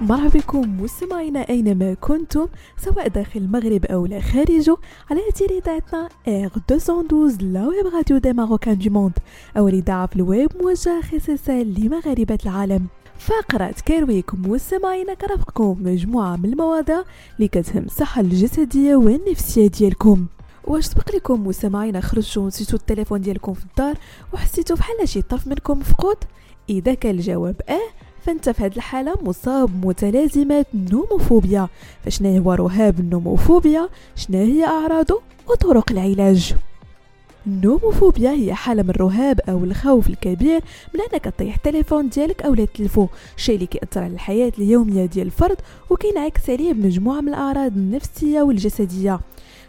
مرحبا بكم مستمعينا أينما كنتم سواء داخل المغرب أو لا خارجه على اثير اذاعتنا Air 212 la web radio des Marocains du monde اول اذاعه في الويب موجهه خصيصا لمغاربة العالم. فقرة Care Week مستمعينا كترافقكم مجموعة من المواضيع اللي كتهم الصحة الجسدية والنفسية ديالكم. واش سبق لكم مستمعينا خرجتوا ونسيتو التليفون ديالكم في الدار وحسيتو بحال شي طرف منكم مفقود إذا كان الجواب آه فانت في هذه الحالة مصاب بمتلازمات النوموفوبيا فشنا هو رهاب النوموفوبيا؟ شنا هي أعراضه؟ وطرق العلاج. النوموفوبيا هي حالة من الرهاب أو الخوف الكبير من أنك تطيح التليفون ديالك أو لا تلفو شيء اللي كيأثر على الحياة اليومية ديال الفرد وكينعكس عليه بمجموعة من الأعراض النفسية والجسدية.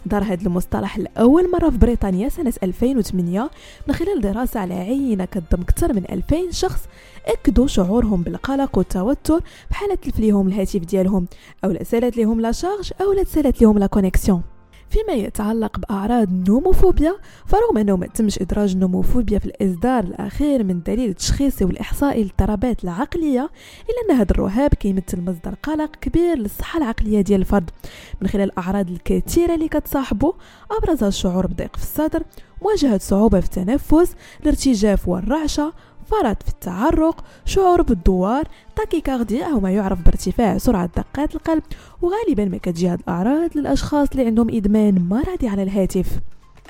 دار هذا المصطلح لأول مرة في بريطانيا سنة 2008 من خلال دراسة على عينة كتضم أكثر من 2000 شخص أكدوا شعورهم بالقلق والتوتر بحال تتلف ليهم الهاتف ديالهم أو لا سالت ليهم la charge أو لا سالات ليهم la connexion فيما يتعلق بأعراض النوموفوبيا فرغم أنه ما تمش إدراج النوموفوبيا في الإصدار الأخير من دليل التشخيصي والإحصائي للاضطرابات العقلية إلا أن هذا الرهاب كيمثل مصدر قلق كبير للصحة العقلية ديال الفرد. من خلال الأعراض الكثيرة اللي كتصاحبه أبرزها الشعور بضيق في الصدر مواجهة صعوبة في التنفس الارتجاف والرعشة فرط في التعرق شعور بالدوار tachycardia أو ما يعرف بارتفاع سرعة دقات القلب وغالبا ما كتجي هاد الأعراض للأشخاص اللي عندهم إدمان مرضي على الهاتف.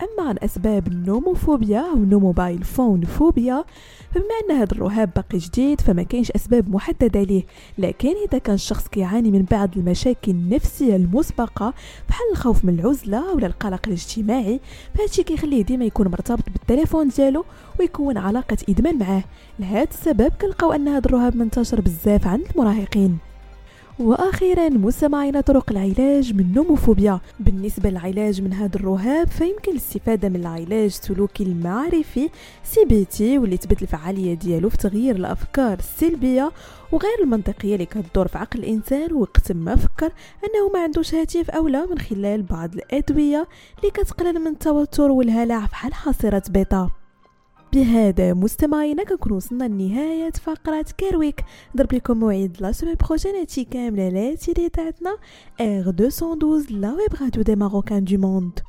أما عن أسباب النوموفوبيا أو no mobile phone phobia فبما أن هذا الرهاب باقي جديد فما كاينش أسباب محددة ليه. لكن إذا كان الشخص كيعاني من بعض المشاكل النفسية المسبقة بحال الخوف من العزلة ولا القلق الاجتماعي فهادشي كيخليه ديما يكون مرتبط بالتليفون ديالو ويكون علاقة إدمان معاه. لهذا السبب كنلقاو أن هذا الرهاب منتشر بزاف عند المراهقين. وأخيرا مستمعين طرق العلاج من النوموفوبيا بالنسبة للعلاج من هذا الرهاب فيمكن الاستفادة من العلاج السلوكي المعرفي CBT واللي تبت الفعالية ديالو في تغيير الأفكار السلبية وغير المنطقية اللي كتدور في عقل الإنسان وقتما فكر أنه ما عندوش هاتف أو لا من خلال بعض الأدوية اللي كتقلل من التوتر والهلع بحال حاصرات بيتا. بهذا مستمعينا كنكون وصلنا لنهاية فقرة Care Week نضرب لكم موعد la semaine prochaine كاملة لا تنسوا تابعونا Air 212 la web radio des Marocains du monde